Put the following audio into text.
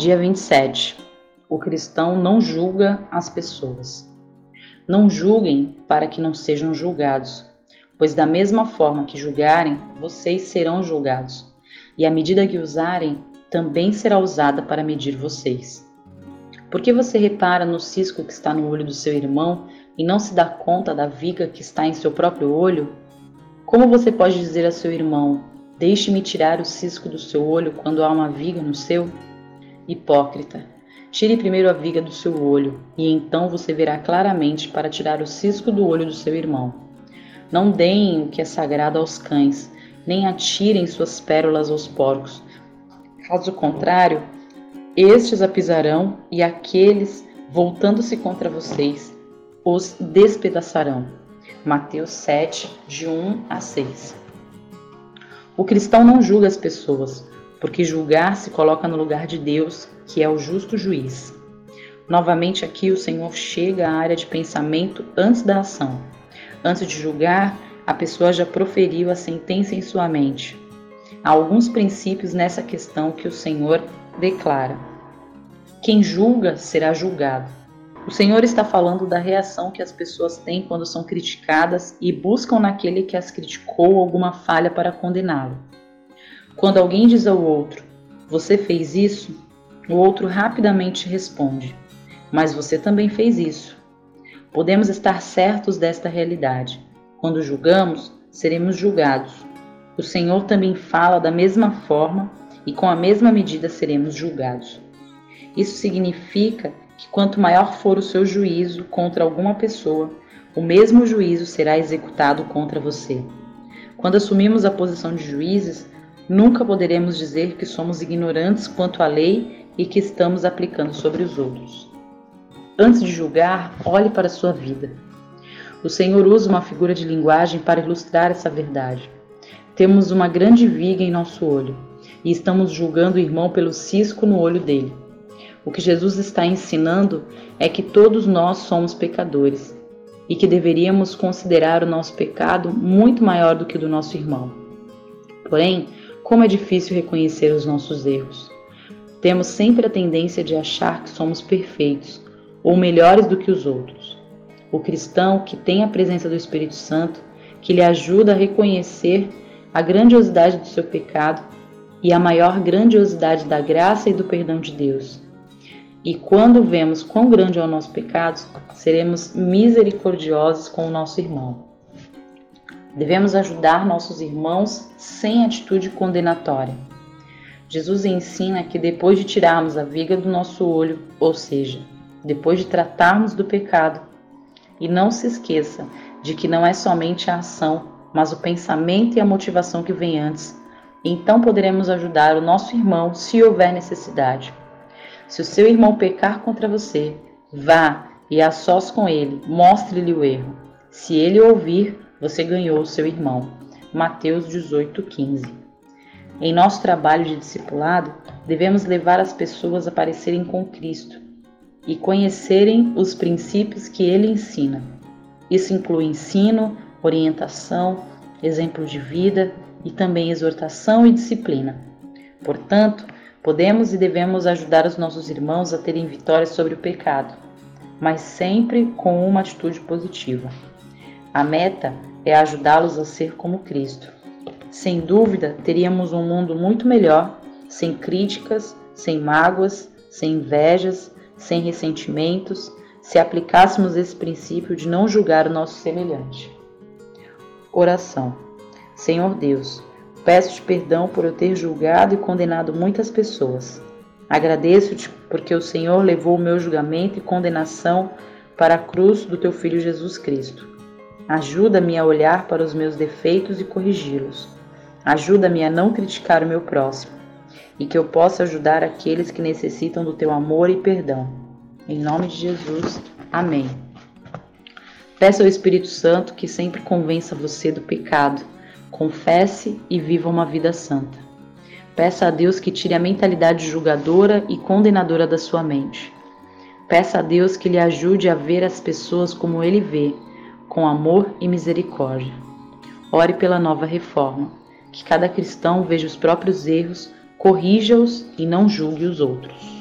Dia 27. O cristão não julga as pessoas. Não julguem para que não sejam julgados, pois da mesma forma que julgarem, vocês serão julgados, e a medida que usarem também será usada para medir vocês. Por que você repara no cisco que está no olho do seu irmão e não se dá conta da viga que está em seu próprio olho? Como você pode dizer a seu irmão: Deixe-me tirar o cisco do seu olho quando há uma viga no seu? Hipócrita, tire primeiro a viga do seu olho, e então você verá claramente para tirar o cisco do olho do seu irmão. Não deem o que é sagrado aos cães, nem atirem suas pérolas aos porcos. Caso contrário, estes a pisarão e aqueles, voltando-se contra vocês, os despedaçarão. Mateus 7, de 1 a 6. O cristão não julga as pessoas, porque julgar se coloca no lugar de Deus, que é o justo juiz. Novamente aqui o Senhor chega à área de pensamento antes da ação. Antes de julgar, a pessoa já proferiu a sentença em sua mente. Há alguns princípios nessa questão que o Senhor declara. Quem julga será julgado. O Senhor está falando da reação que as pessoas têm quando são criticadas e buscam naquele que as criticou alguma falha para condená-lo. Quando alguém diz ao outro, você fez isso, o outro rapidamente responde, mas você também fez isso. Podemos estar certos desta realidade. Quando julgamos, seremos julgados. O Senhor também fala da mesma forma e com a mesma medida seremos julgados. Isso significa que quanto maior for o seu juízo contra alguma pessoa, o mesmo juízo será executado contra você. Quando assumimos a posição de juízes, Nunca poderemos dizer que somos ignorantes quanto à lei e que estamos aplicando sobre os outros. Antes de julgar, olhe para a sua vida. O Senhor usa uma figura de linguagem para ilustrar essa verdade. Temos uma grande viga em nosso olho e estamos julgando o irmão pelo cisco no olho dele. O que Jesus está ensinando é que todos nós somos pecadores e que deveríamos considerar o nosso pecado muito maior do que o do nosso irmão. Porém, como é difícil reconhecer os nossos erros. Temos sempre a tendência de achar que somos perfeitos ou melhores do que os outros. O cristão que tem a presença do Espírito Santo, que lhe ajuda a reconhecer a grandiosidade do seu pecado e a maior grandiosidade da graça e do perdão de Deus. E quando vemos quão grande é o nosso pecado, seremos misericordiosos com o nosso irmão. Devemos ajudar nossos irmãos sem atitude condenatória. Jesus ensina que depois de tirarmos a viga do nosso olho, ou seja, depois de tratarmos do pecado, e não se esqueça de que não é somente a ação, mas o pensamento e a motivação que vem antes, então poderemos ajudar o nosso irmão se houver necessidade. Se o seu irmão pecar contra você, vá e a sós com ele, mostre-lhe o erro. Se ele ouvir, você ganhou o seu irmão. Mateus 18:15. Em nosso trabalho de discipulado, devemos levar as pessoas a parecerem com Cristo e conhecerem os princípios que ele ensina. Isso inclui ensino, orientação, exemplo de vida e também exortação e disciplina. Portanto, podemos e devemos ajudar os nossos irmãos a terem vitória sobre o pecado, mas sempre com uma atitude positiva. A meta é ajudá-los a ser como Cristo. Sem dúvida, teríamos um mundo muito melhor, sem críticas, sem mágoas, sem invejas, sem ressentimentos, se aplicássemos esse princípio de não julgar o nosso semelhante. Oração. Senhor Deus, peço-te perdão por eu ter julgado e condenado muitas pessoas. Agradeço-te porque o Senhor levou o meu julgamento e condenação para a cruz do teu Filho Jesus Cristo. Ajuda-me a olhar para os meus defeitos e corrigi-los. Ajuda-me a não criticar o meu próximo e que eu possa ajudar aqueles que necessitam do teu amor e perdão. Em nome de Jesus. Amém. Peça ao Espírito Santo que sempre convença você do pecado. Confesse e viva uma vida santa. Peça a Deus que tire a mentalidade julgadora e condenadora da sua mente. Peça a Deus que lhe ajude a ver as pessoas como ele vê, com amor e misericórdia. Ore pela nova reforma, que cada cristão veja os próprios erros corrija-os e não julgue os outros.